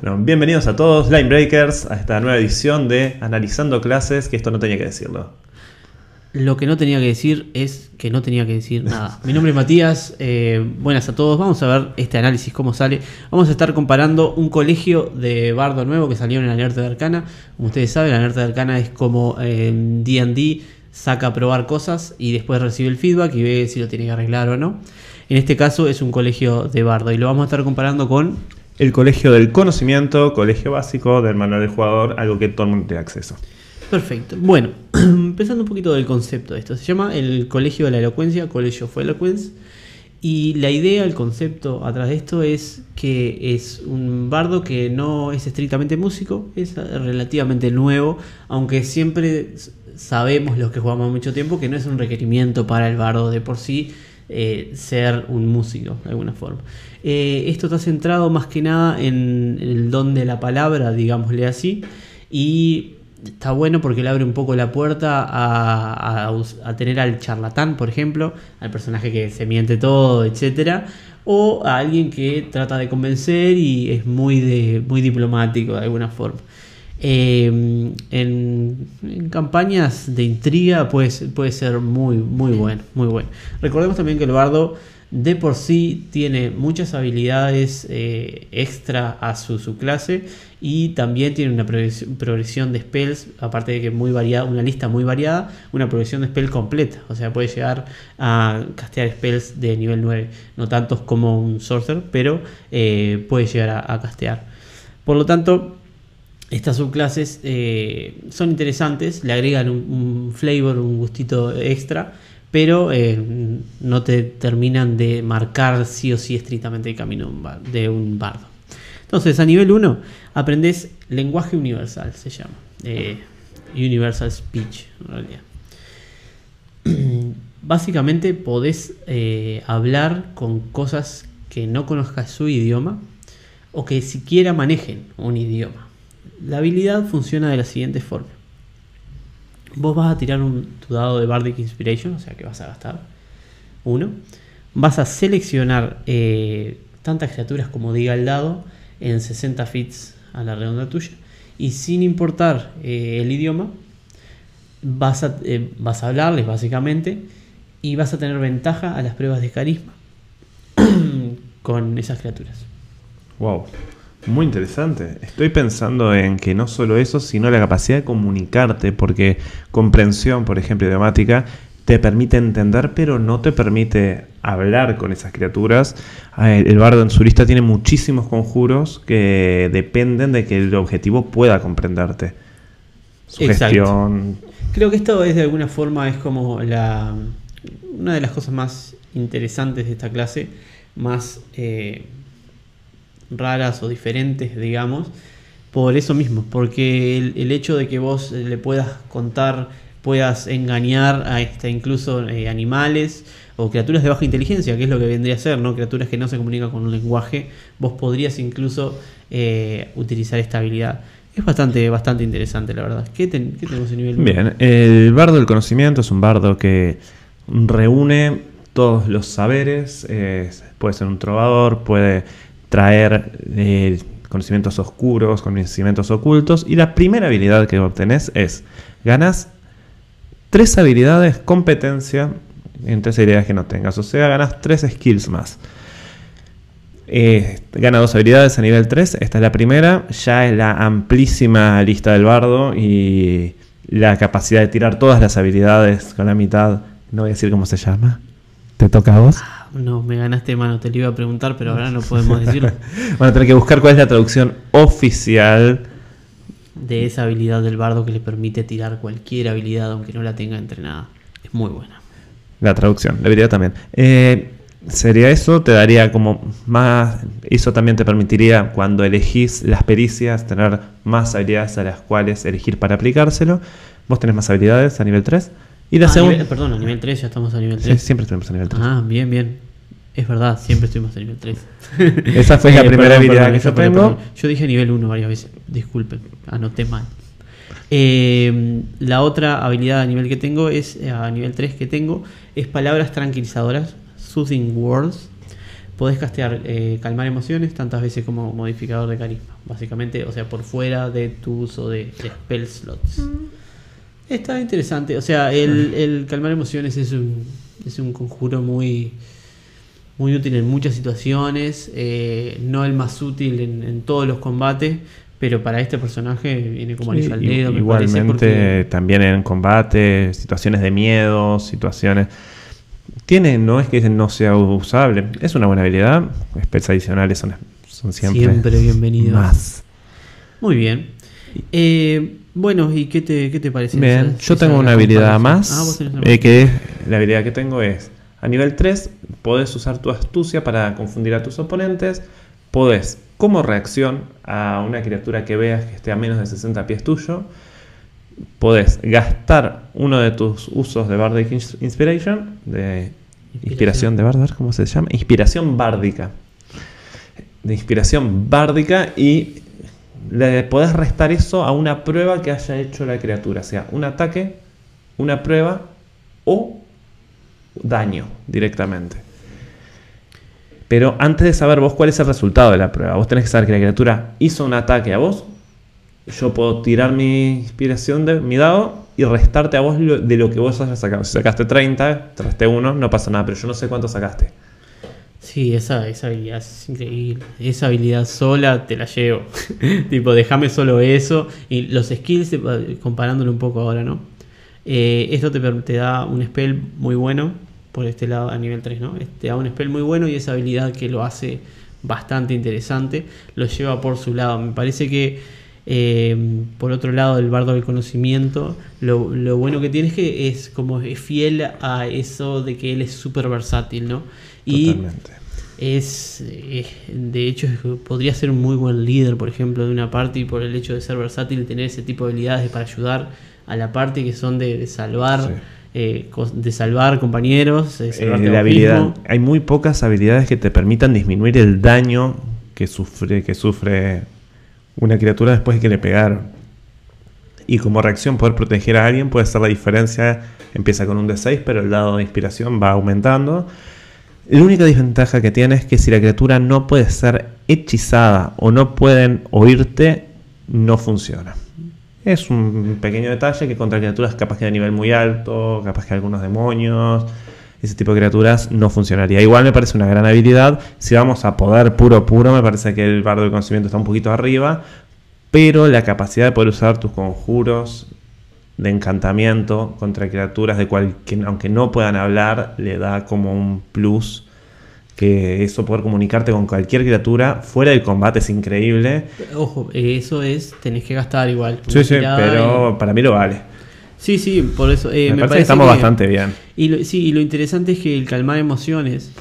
Bueno, bienvenidos a todos, Line Breakers, a esta nueva edición de Analizando Clases, que esto no tenía que decirlo. Lo que no tenía que decir es que no tenía que decir nada. Mi nombre es Matías, eh, buenas a todos. Vamos a ver este análisis, cómo sale. Vamos a estar comparando un colegio de bardo nuevo que salió en la Alerta de Arcana. Como ustedes saben, la Alerta de Arcana es como DD, saca a probar cosas y después recibe el feedback y ve si lo tiene que arreglar o no. En este caso es un colegio de bardo y lo vamos a estar comparando con El Colegio del Conocimiento, colegio básico del manual del jugador, algo que todo el mundo tiene acceso. Perfecto. Bueno, empezando un poquito del concepto de esto. Se llama el Colegio de la Elocuencia, Colegio of Eloquence. Y la idea, el concepto atrás de esto es que es un bardo que no es estrictamente músico, es relativamente nuevo, aunque siempre sabemos los que jugamos mucho tiempo que no es un requerimiento para el bardo de por sí eh, ser un músico de alguna forma. Eh, esto está centrado más que nada en el don de la palabra, digámosle así, y está bueno porque le abre un poco la puerta a, tener al charlatán, por ejemplo, al personaje que se miente todo, etcétera, o a alguien que trata de convencer y es muy, muy diplomático de alguna forma. Eh, en, campañas de intriga puede, puede ser muy, muy bueno, muy bueno. Recordemos también que el bardo de por sí tiene muchas habilidades eh, extra a su, su, clase y también tiene una progresión, de spells, aparte de que muy variada, una lista muy variada, una progresión de spell completa, o sea, puede llegar a castear spells de nivel 9, no tantos como un sorcerer, pero eh, puede llegar a, castear. Por lo tanto, estas subclases eh, son interesantes, le agregan un, flavor, un gustito extra pero eh, no te terminan de marcar sí o sí estrictamente el camino de un bardo. Entonces, a nivel 1, aprendes lenguaje universal, se llama. Eh, universal Speech, en realidad. Básicamente podés hablar con cosas que no conozcas su idioma o que siquiera manejen un idioma. La habilidad funciona de la siguiente forma vos vas a tirar un, tu dado de Bardic Inspiration, o sea que vas a gastar uno. Vas a seleccionar eh, tantas criaturas como diga el dado en 60 fits a la redonda tuya. Y sin importar eh, el idioma, vas a, eh, vas a hablarles básicamente y vas a tener ventaja a las pruebas de carisma con esas criaturas. Wow. Muy interesante. Estoy pensando en que no solo eso, sino la capacidad de comunicarte, porque comprensión, por ejemplo, idiomática, te permite entender, pero no te permite hablar con esas criaturas. El bardo en su lista tiene muchísimos conjuros que dependen de que el objetivo pueda comprenderte. Su gestión. Creo que esto es de alguna forma es como la una de las cosas más interesantes de esta clase, más eh, raras o diferentes, digamos, por eso mismo, porque el, hecho de que vos le puedas contar, puedas engañar a este, incluso eh, animales o criaturas de baja inteligencia, que es lo que vendría a ser, ¿no? criaturas que no se comunican con un lenguaje, vos podrías incluso eh, utilizar esta habilidad. Es bastante, bastante interesante, la verdad. ¿Qué, ten, qué tenemos en nivel 1? Bien, el bardo del conocimiento es un bardo que reúne todos los saberes, eh, puede ser un trovador, puede traer eh, conocimientos oscuros, conocimientos ocultos. Y la primera habilidad que obtenés es, ganas tres habilidades, competencia, en tres habilidades que no tengas. O sea, ganas tres skills más. Eh, gana dos habilidades a nivel 3, esta es la primera, ya es la amplísima lista del bardo y la capacidad de tirar todas las habilidades con la mitad, no voy a decir cómo se llama. ¿Te toca a vos? No, me ganaste mano, te lo iba a preguntar, pero ahora no podemos decirlo. Van a tener que buscar cuál es la traducción oficial de esa habilidad del bardo que le permite tirar cualquier habilidad aunque no la tenga entrenada. Es muy buena. La traducción, la habilidad también. Eh, sería eso, te daría como más. Eso también te permitiría, cuando elegís las pericias, tener más habilidades a las cuales elegir para aplicárselo. Vos tenés más habilidades a nivel 3. Y la ah, segunda. Perdón, a nivel 3 ya estamos a nivel 3. Sí, siempre estuvimos a nivel 3. Ah, bien, bien. Es verdad, siempre estuvimos a nivel 3. Esa fue la eh, primera perdón, habilidad perdón, que yo perdón, tengo. perdón. Yo dije nivel 1 varias veces. Disculpen, anoté mal. Eh, la otra habilidad a nivel que tengo es, a nivel 3 que tengo, es palabras tranquilizadoras, soothing words. podés castear eh, calmar emociones tantas veces como modificador de carisma. Básicamente, o sea, por fuera de tu uso de, de spell slots. Está interesante. O sea, el, el calmar emociones es un, es un conjuro muy, muy útil en muchas situaciones. eh, no el más útil en, en todos los combates. Pero para este personaje viene como anillo al Sí, dedo. me igualmente porque- también en combate, situaciones de miedo, situaciones... Tiene, no es que no sea usable, es una buena habilidad. Spells adicionales son, son siempre, Siempre bienvenidos. más. Muy bien. Eh, bueno, ¿y qué te, qué te parece? Bien, esa- yo esa tengo una habilidad más. Ah, vos tenés una eh, que es, la habilidad que tengo es: a nivel 3, podés usar tu astucia para confundir a tus oponentes. Podés, como reacción a una criatura que veas que esté a menos de 60 pies tuyo, podés gastar uno de tus usos de Bardic Ins- Inspiration, de inspiración de Bardar, ¿cómo se llama? Inspiración bárdica. De inspiración bárdica y le podés restar eso a una prueba que haya hecho la criatura, sea un ataque, una prueba o daño directamente. Pero antes de saber vos cuál es el resultado de la prueba, vos tenés que saber que la criatura hizo un ataque a vos. Yo puedo tirar mi inspiración de mi dado y restarte a vos de lo que vos hayas sacado. Si sacaste 30, te resté 1, no pasa nada, pero yo no sé cuánto sacaste. Sí, esa, esa habilidad es increíble. Esa habilidad sola te la llevo. tipo, déjame solo eso. Y los skills, comparándolo un poco ahora, ¿no? Eh, esto te, da un spell muy bueno. Por este lado, a nivel 3, ¿no? Te da un spell muy bueno y esa habilidad que lo hace bastante interesante. Lo lleva por su lado. Me parece que. eh, por otro lado, el bardo del conocimiento, lo, lo bueno que tiene es que es como es fiel a eso de que él es súper versátil, ¿no? Y Totalmente. es, eh, de hecho, podría ser un muy buen líder, por ejemplo, de una party por el hecho de ser versátil y tener ese tipo de habilidades para ayudar a la party que son de, de salvar, Sí. eh, de salvar compañeros, de Eh, la habilidad. Hay muy pocas habilidades que te permitan disminuir el daño que sufre, que sufre una criatura después de que le pegaron. Y como reacción poder proteger a alguien puede ser la diferencia. Empieza con un D6, pero el dado de inspiración va aumentando. La única desventaja que tiene es que si la criatura no puede ser hechizada o no pueden oírte, no funciona. Es un pequeño detalle que contra criaturas capaz que de nivel muy alto, capaz que algunos demonios, ese tipo de criaturas no funcionaría. Igual me parece una gran habilidad. Si vamos a poder puro puro, me parece que el bardo de conocimiento está un poquito arriba. Pero la capacidad de poder usar tus conjuros de encantamiento contra criaturas de cualquier, aunque no puedan hablar, le da como un plus. Que eso poder comunicarte con cualquier criatura fuera del combate es increíble. Ojo, eso es, tenés que gastar igual. Sí, sí, pero para mí lo vale. Sí, sí, por eso. eh, me, parece, que estamos que- bastante bien. Y lo, sí, y lo interesante es que el calmar emociones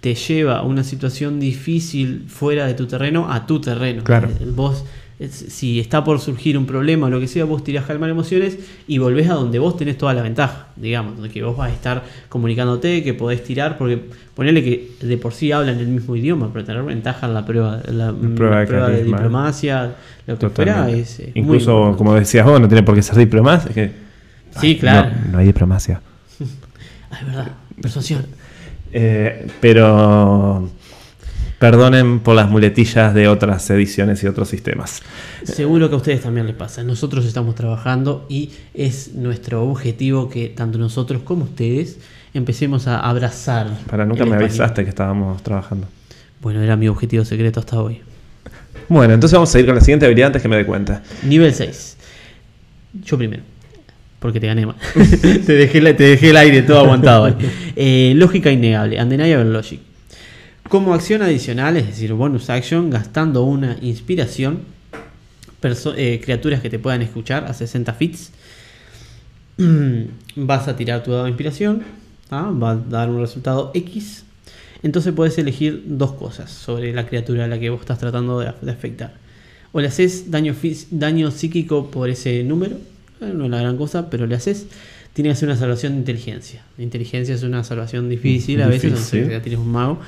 te lleva a una situación difícil fuera de tu terreno a tu terreno. Claro. Vos, si está por surgir un problema o lo que sea, vos tirás calmar emociones y volvés a donde vos tenés toda la ventaja, digamos, donde que vos vas a estar comunicándote, que podés tirar, porque ponele que de por sí hablan el mismo idioma, pero tener ventaja en la prueba, la, prueba la de prueba de, diplomacia, lo que fuera, es, Incluso, como decías vos, no tiene por qué ser diplomacia. es que- Sí, Ay, claro. No, no hay diplomacia. Ah, es verdad, persuasión. Eh, pero perdonen por las muletillas de otras ediciones y otros sistemas. Seguro que a ustedes también les pasa. Nosotros estamos trabajando y es nuestro objetivo que tanto nosotros como ustedes empecemos a abrazar. Para nunca me español. avisaste que estábamos trabajando. Bueno, era mi objetivo secreto hasta hoy. Bueno, entonces vamos a ir con la siguiente habilidad antes que me dé cuenta. Nivel 6. Yo primero. Porque te gané mal. te, dejé la- te dejé el aire todo aguantado. Eh, lógica innegable. Undeniable logic. Como acción adicional, es decir, bonus action, gastando una inspiración, eh, criaturas que te puedan escuchar a 60 fits, vas a tirar tu dado de inspiración, ¿ah? va a dar un resultado X. Entonces puedes elegir dos cosas sobre la criatura a la que vos estás tratando de, de afectar. O le haces daño, daño psíquico por ese número, eh, no es la gran cosa, pero le haces. Tiene que hacer una salvación de inteligencia. La inteligencia es una salvación difícil, a veces, no sé, tienes un mago.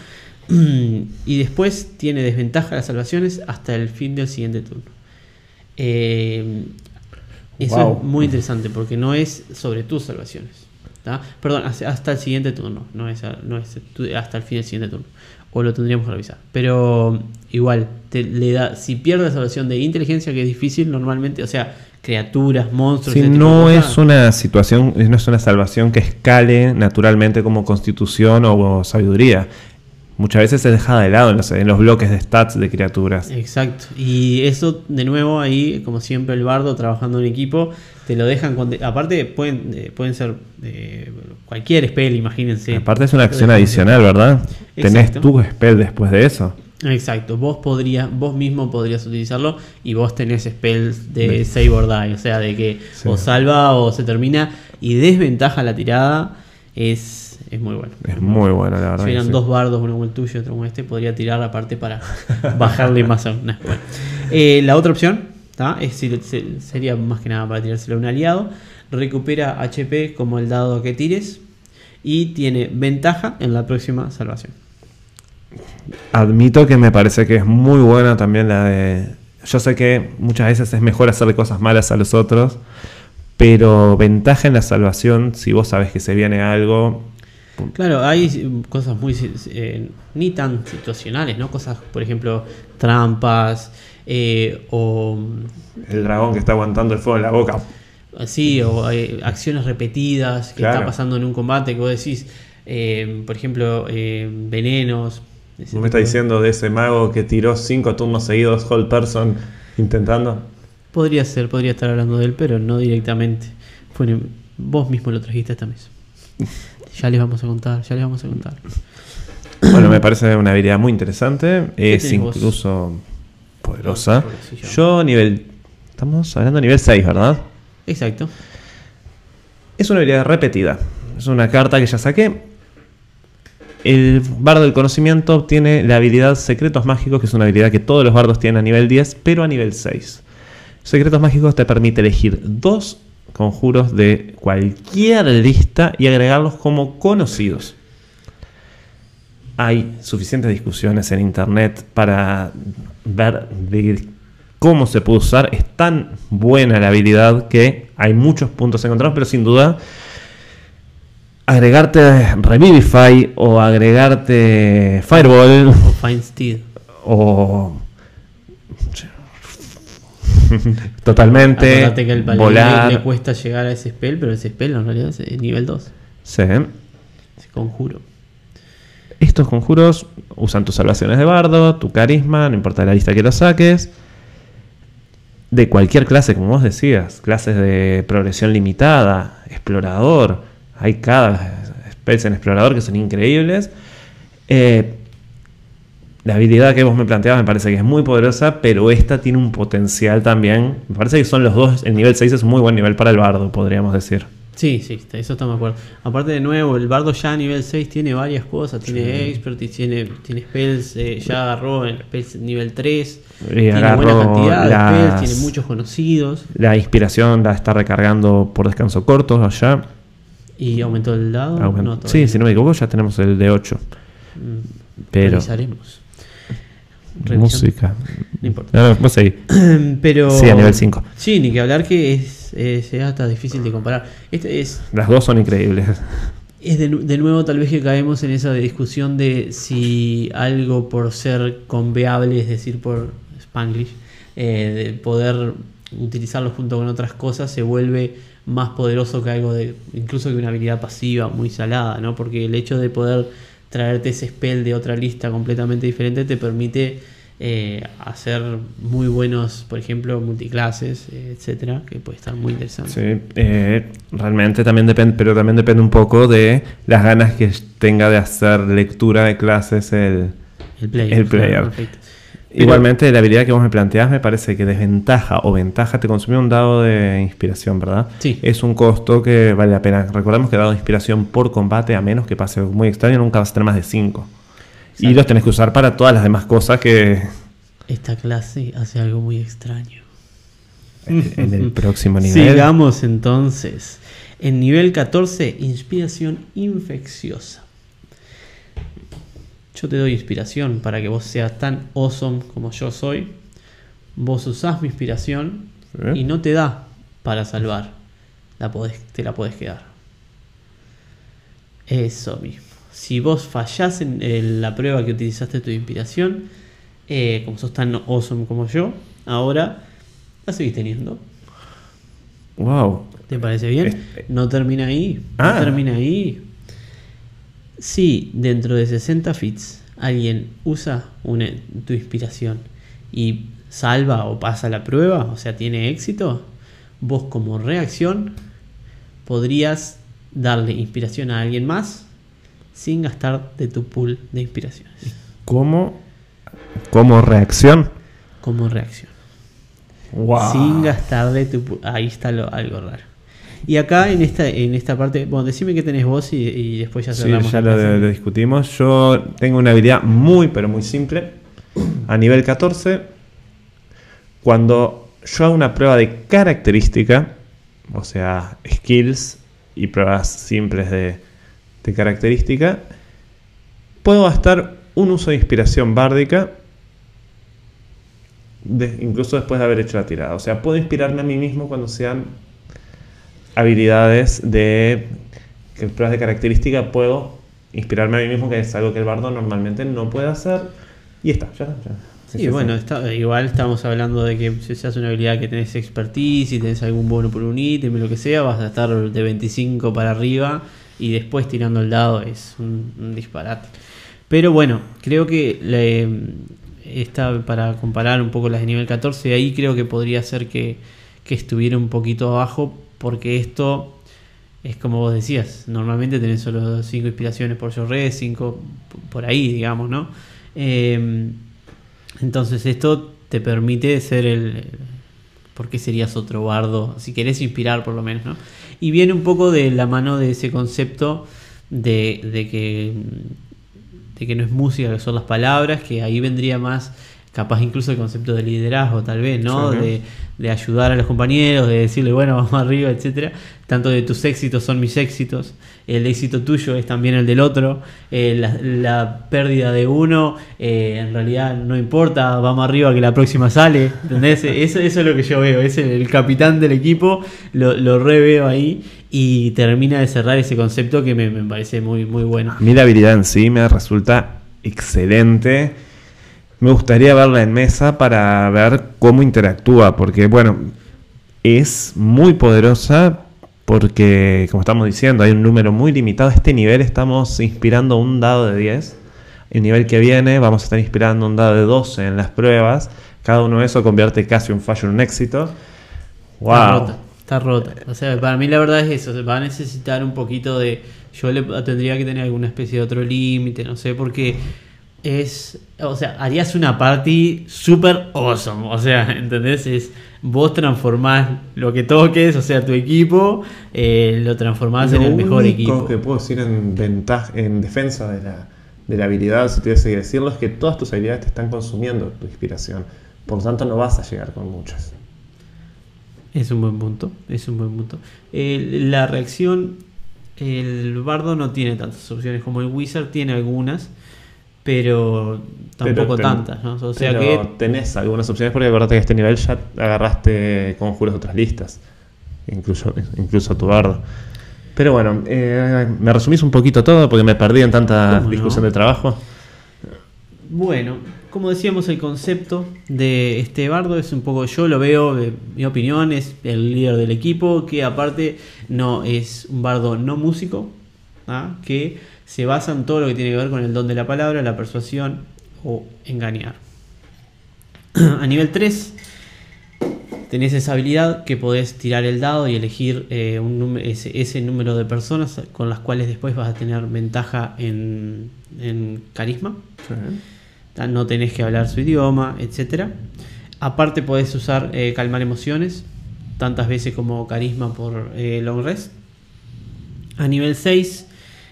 y después tiene desventaja las salvaciones hasta el fin del siguiente turno. Eh, eso Wow. es muy interesante porque no es sobre tus salvaciones. ¿tá? Perdón, hasta el siguiente turno, no es, no es hasta el fin del siguiente turno. o lo tendríamos que revisar. Pero igual, te, le da, si pierde la salvación de inteligencia, que es difícil normalmente, o sea, criaturas, monstruos. Si no es una situación, no es una salvación que escale naturalmente como constitución o sabiduría. Muchas veces se deja de lado en los, en los bloques de stats de criaturas. Exacto. Y eso, de nuevo, ahí, como siempre, el bardo trabajando en equipo, te lo dejan. con- aparte, pueden, eh, pueden ser eh, cualquier spell, imagínense. Aparte es una acción adicional, ¿verdad? Tenés Exacto. tu spell después de eso. Exacto, vos podrías, vos mismo podrías utilizarlo y vos tenés spells de De- save or die, o sea, de que Sí. o salva o se termina y desventaja la tirada es, es muy bueno. Es muy bueno, la verdad. Si sí. dos bardos, uno como el tuyo y otro como este, podría tirar aparte para bajarle más aún. Bueno. Eh, la otra opción es, sería más que nada para tirárselo a un aliado. Recupera HP como el dado que tires y tiene ventaja en la próxima salvación. Admito que me parece que es muy buena también la de... Yo sé que muchas veces es mejor hacerle cosas malas a los otros, pero ventaja en la salvación, si vos sabes que se viene algo... Claro, hay cosas muy eh, ni tan situacionales, ¿no? Cosas, por ejemplo, trampas eh, o El dragón que está aguantando el fuego en la boca. así o eh, acciones repetidas que Claro. está pasando en un combate que vos decís, eh, por ejemplo, venenos. ¿No me está diciendo de ese mago que tiró cinco turnos seguidos Hold Person intentando? Podría ser, podría estar hablando de él, pero no directamente. Fue en- vos mismo lo trajiste a esta mesa. Ya les vamos a contar, ya les vamos a contar. Bueno, me parece una habilidad muy interesante. Es vos? incluso poderosa. Yo nivel... Estamos hablando de nivel 6, ¿verdad? Exacto. Es una habilidad repetida. Es una carta que ya saqué. El bardo del conocimiento obtiene la habilidad Secretos Mágicos, que es una habilidad que todos los bardos tienen a nivel 10, pero a nivel 6. Secretos Mágicos te permite elegir dos conjuros de cualquier lista y agregarlos como conocidos. Hay suficientes discusiones en internet para ver de cómo se puede usar. Es tan buena la habilidad que hay muchos puntos encontrados, pero sin duda agregarte Revivify o agregarte Fireball O Fine Steed. o totalmente Acordate que el paladín volar. le cuesta llegar a ese spell, pero ese spell en realidad es nivel 2. Sí. Ese conjuro. Estos conjuros usan tus salvaciones de bardo, tu carisma, no importa la lista que lo saques. De cualquier clase, como vos decías, clases de progresión limitada, explorador, hay cada especie en explorador que son increíbles. Eh, la habilidad que vos me planteabas me parece que es muy poderosa, pero esta tiene un potencial también. Me parece que son los dos, el nivel 6 es un muy buen nivel para el bardo, podríamos decir. Sí, sí, eso estamos de acuerdo. Aparte, de nuevo, el bardo ya a nivel 6 tiene varias cosas. Tiene expertise, tiene, tiene spells, eh, ya agarró en spells nivel 3. Y tiene buena cantidad de spells, tiene muchos conocidos. La inspiración la está recargando por descanso corto allá. Y aumentó el dado. Aument- No, sí, si no me equivoco, ya tenemos el de 8. Mm, Pero. Revisaremos. Música. No importa. No, no, vos seguí. Pero. Sí, a nivel 5. Sí, ni que hablar que es, es, es hasta difícil de comparar. Este es, Las dos son increíbles. es de, de nuevo tal vez que caemos en esa discusión de si algo por ser conveable, es decir, por Spanglish, eh, de poder utilizarlo junto con otras cosas se vuelve más poderoso que algo de incluso que una habilidad pasiva muy salada, ¿no? Porque el hecho de poder traerte ese spell de otra lista completamente diferente te permite eh, hacer muy buenos, por ejemplo, multiclases, etcétera, que puede estar muy interesante. Sí, eh, realmente también depende, pero también depende un poco de las ganas que tenga de hacer lectura de clases el, El player. El player. claro, Igualmente, la habilidad que vos me planteás me parece que desventaja o ventaja te consumió un dado de inspiración, ¿verdad? Sí. Es un costo que vale la pena. Recordemos que dado de inspiración por combate, a menos que pase algo muy extraño, nunca vas a tener más de 5. Y los tenés que usar para todas las demás cosas que Esta clase hace algo muy extraño. en el próximo nivel. Sigamos entonces. En nivel 14, inspiración infecciosa. Yo te doy inspiración para que vos seas tan awesome como yo soy. Vos usás mi inspiración y no te da para salvar. La podés- te la podés quedar. Eso mismo. si vos fallás en, en la prueba que utilizaste tu inspiración, eh, como sos tan awesome como yo, ahora la seguís teniendo. Wow. ¿Te parece bien? Este- No termina ahí. Ah. No termina ahí. Si dentro de 60 fits alguien usa una- tu inspiración y salva o pasa la prueba, o sea, tiene éxito, vos como reacción podrías darle inspiración a alguien más sin gastar de tu pool de inspiraciones. ¿Cómo, como reacción? Como reacción. Wow. Sin gastar de tu pool. Ahí está lo, algo raro. Y acá en esta, en esta parte, bueno, decime qué tenés vos y, y después ya Sí, cerramos. ya la lo, discutimos. Yo tengo una habilidad muy, pero muy simple. A nivel 14, cuando yo hago una prueba de característica, o sea, skills y pruebas simples de, de característica, puedo gastar un uso de inspiración bárdica, de- incluso después de haber hecho la tirada. O sea, puedo inspirarme a mí mismo cuando sean habilidades de que pruebas de característica puedo inspirarme a mí mismo, que es algo que el bardo normalmente no puede hacer. Y está, ya ya. Sí, bueno, está- igual estamos hablando de que si seas una habilidad que tenés expertise y tenés algún bono por un ítem, lo que sea, vas a estar de 25 para arriba y después tirando el dado es un, un disparate. Pero bueno, creo que le, está para comparar un poco las de nivel 14, ahí creo que podría ser que, que estuviera un poquito abajo, porque esto es como vos decías, normalmente tenés solo 5 inspiraciones por Jorre, 5 por ahí, digamos, ¿no? Eh, entonces esto te permite ser el... ¿Por qué serías otro bardo? Si querés inspirar por lo menos, ¿no? Y viene un poco de la mano de ese concepto de, de que, de que no es música, que son las palabras, que ahí vendría más capaz incluso el concepto de liderazgo, tal vez, ¿no? Sí. De, de ayudar a los compañeros, de decirle, bueno, vamos arriba, etcétera. Tanto de tus éxitos son mis éxitos, el éxito tuyo es también el del otro, eh, la, la pérdida de uno, eh, en realidad no importa, vamos arriba que la próxima sale, ¿entendés? eso, eso es lo que yo veo, es el, el capitán del equipo, lo, lo reveo ahí y termina de cerrar ese concepto que me, me parece muy, muy bueno. A mí la habilidad en sí me resulta excelente. Me gustaría verla en mesa para ver cómo interactúa, porque bueno, es muy poderosa porque, como estamos diciendo, hay un número muy limitado. Este nivel estamos inspirando un dado de 10. El nivel que viene vamos a estar inspirando un dado de 12 en las pruebas. Cada uno de eso convierte casi un fallo en un éxito. Está Wow. rota, está rota. O sea, para mí la verdad es eso, se va a necesitar un poquito de... Yo le tendría que tener alguna especie de otro límite, no sé, porque es... O sea, harías una party super awesome. O sea, ¿entendés? Es... Vos transformás lo que toques, o sea, tu equipo, eh, lo transformás en el mejor único equipo. que puedo decir en, ventaja, en defensa de la, de la habilidad, si tuviese que decirlo, es que todas tus habilidades te están consumiendo tu inspiración. Por lo tanto, no vas a llegar con muchas. Es un buen punto, es un buen punto. La reacción, el bardo no tiene tantas opciones como el wizard tiene algunas, pero tampoco Pero- tantas, ¿no? O sea Pero que tenés algunas opciones porque acordate que a este nivel ya agarraste conjuros de otras listas, incluso, incluso tu bardo. Pero bueno, eh, ¿me resumís un poquito todo? Porque me perdí en tanta ¿Cómo discusión no? de trabajo. Bueno, como decíamos, el concepto de este bardo es un poco, yo lo veo, de mi opinión, es el líder del equipo, que aparte no es un bardo no músico, ¿ah? que se basa en todo lo que tiene que ver con el don de la palabra, la persuasión o engañar. A nivel 3 tenés esa habilidad que podés tirar el dado y elegir eh, un ese, ese número de personas con las cuales después vas a tener ventaja en, en carisma. No tenés que hablar su idioma, etc. Aparte podés usar eh, calmar emociones, tantas veces como carisma por eh, long rest. A nivel 6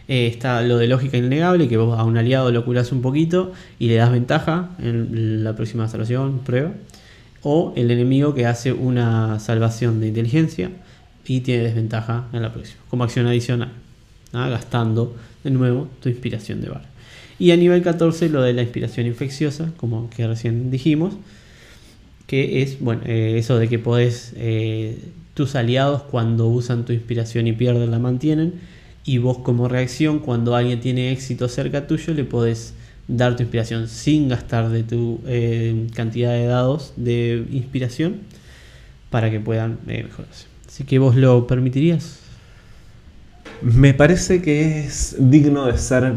eh, está lo de lógica innegable, que vos a un aliado lo curás un poquito y le das ventaja en la próxima salvación, prueba. O el enemigo que hace una salvación de inteligencia y tiene desventaja en la próxima, como acción adicional, gastando de nuevo tu inspiración de bar. Y a nivel 14 lo de la inspiración infecciosa, como que recién dijimos, que es bueno eh, eso de que podés, eh, tus aliados cuando usan tu inspiración y pierden la mantienen, y vos como reacción cuando alguien tiene éxito cerca tuyo le podés dar tu inspiración sin gastar de tu eh, cantidad de dados de inspiración para que puedan eh, mejorarse. Así que vos lo permitirías. Me parece que es digno de ser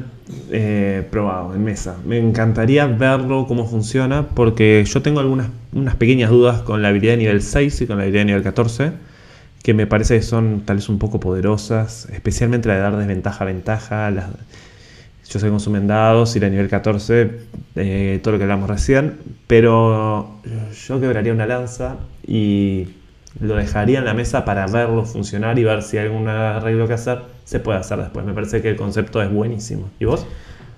eh, probado en mesa. Me encantaría verlo cómo funciona porque yo tengo algunas unas pequeñas dudas con la habilidad de nivel 6 y con la habilidad de nivel 14 que me parece que son tal vez un poco poderosas, especialmente la de dar desventaja-ventaja. Yo sé que consumen dados y la nivel 14, eh, todo lo que hablamos recién, pero yo quebraría una lanza y lo dejaría en la mesa para verlo funcionar y ver si hay algún arreglo que hacer, se puede hacer después. Me parece que el concepto es buenísimo. ¿Y vos?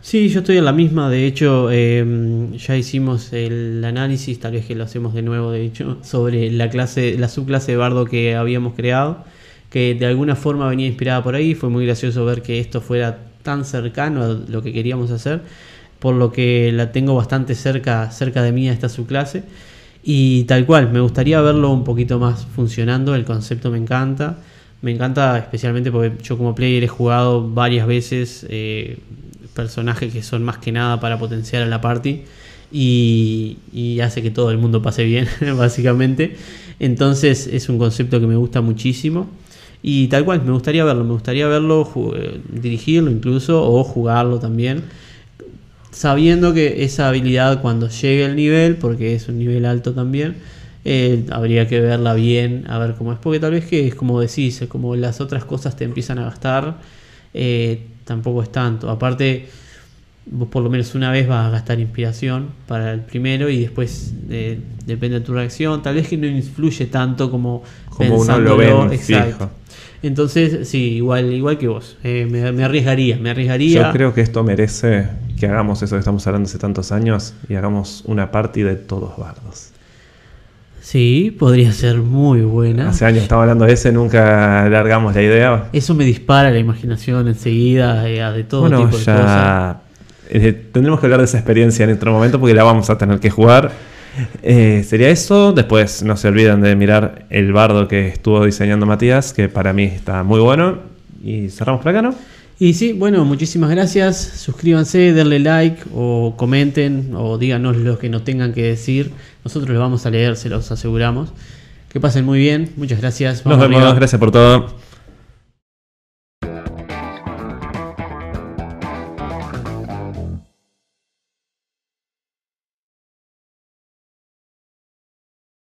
Sí, yo estoy en la misma. De hecho, em, ya hicimos el análisis, tal vez que lo hacemos de nuevo, de hecho, sobre la clase, la subclase de bardo que habíamos creado, que de alguna forma venía inspirada por ahí. Fue muy gracioso ver que esto fuera tan cercano a lo que queríamos hacer, por lo que la tengo bastante cerca, cerca de mí a esta subclase. Y tal cual, me gustaría verlo un poquito más funcionando. El concepto me encanta. Me encanta especialmente porque yo como player he jugado varias veces eh, personajes que son más que nada para potenciar a la party y, hace que todo el mundo pase bien, básicamente. Entonces es un concepto que me gusta muchísimo. Y tal cual, me gustaría verlo, me gustaría verlo, eh, dirigirlo incluso o jugarlo también. Sabiendo que esa habilidad cuando llegue al nivel, porque es un nivel alto también, eh, habría que verla bien, a ver cómo es. Porque tal vez que es como decís, como las otras cosas te empiezan a gastar. Eh, tampoco es tanto. Aparte, vos por lo menos una vez vas a gastar inspiración para el primero y después eh, depende de tu reacción. Tal vez que no influye tanto como, como uno lo ve. Exacto. Entonces, sí, igual, igual que vos. Eh, me, arriesgaría, me arriesgaría. Yo creo que esto merece que hagamos eso que estamos hablando hace tantos años y hagamos una party de todos bardos. Sí, podría ser muy buena. Hace años estamos hablando de ese, nunca largamos la idea. Eso me dispara la imaginación enseguida eh, de todo tipo de ya eh, tendremos que hablar de esa experiencia en otro momento porque la vamos a tener que jugar. Eh, sería eso. Después no se olviden de mirar el bardo que estuvo diseñando Matías, que para mí está muy bueno. Y cerramos por acá, ¿no? Y sí, bueno, muchísimas gracias. Suscríbanse, denle like o comenten o díganos lo que nos tengan que decir. Nosotros lo vamos a leer, se los aseguramos. Que pasen muy bien. Muchas gracias. nos vemos. Gracias por todo.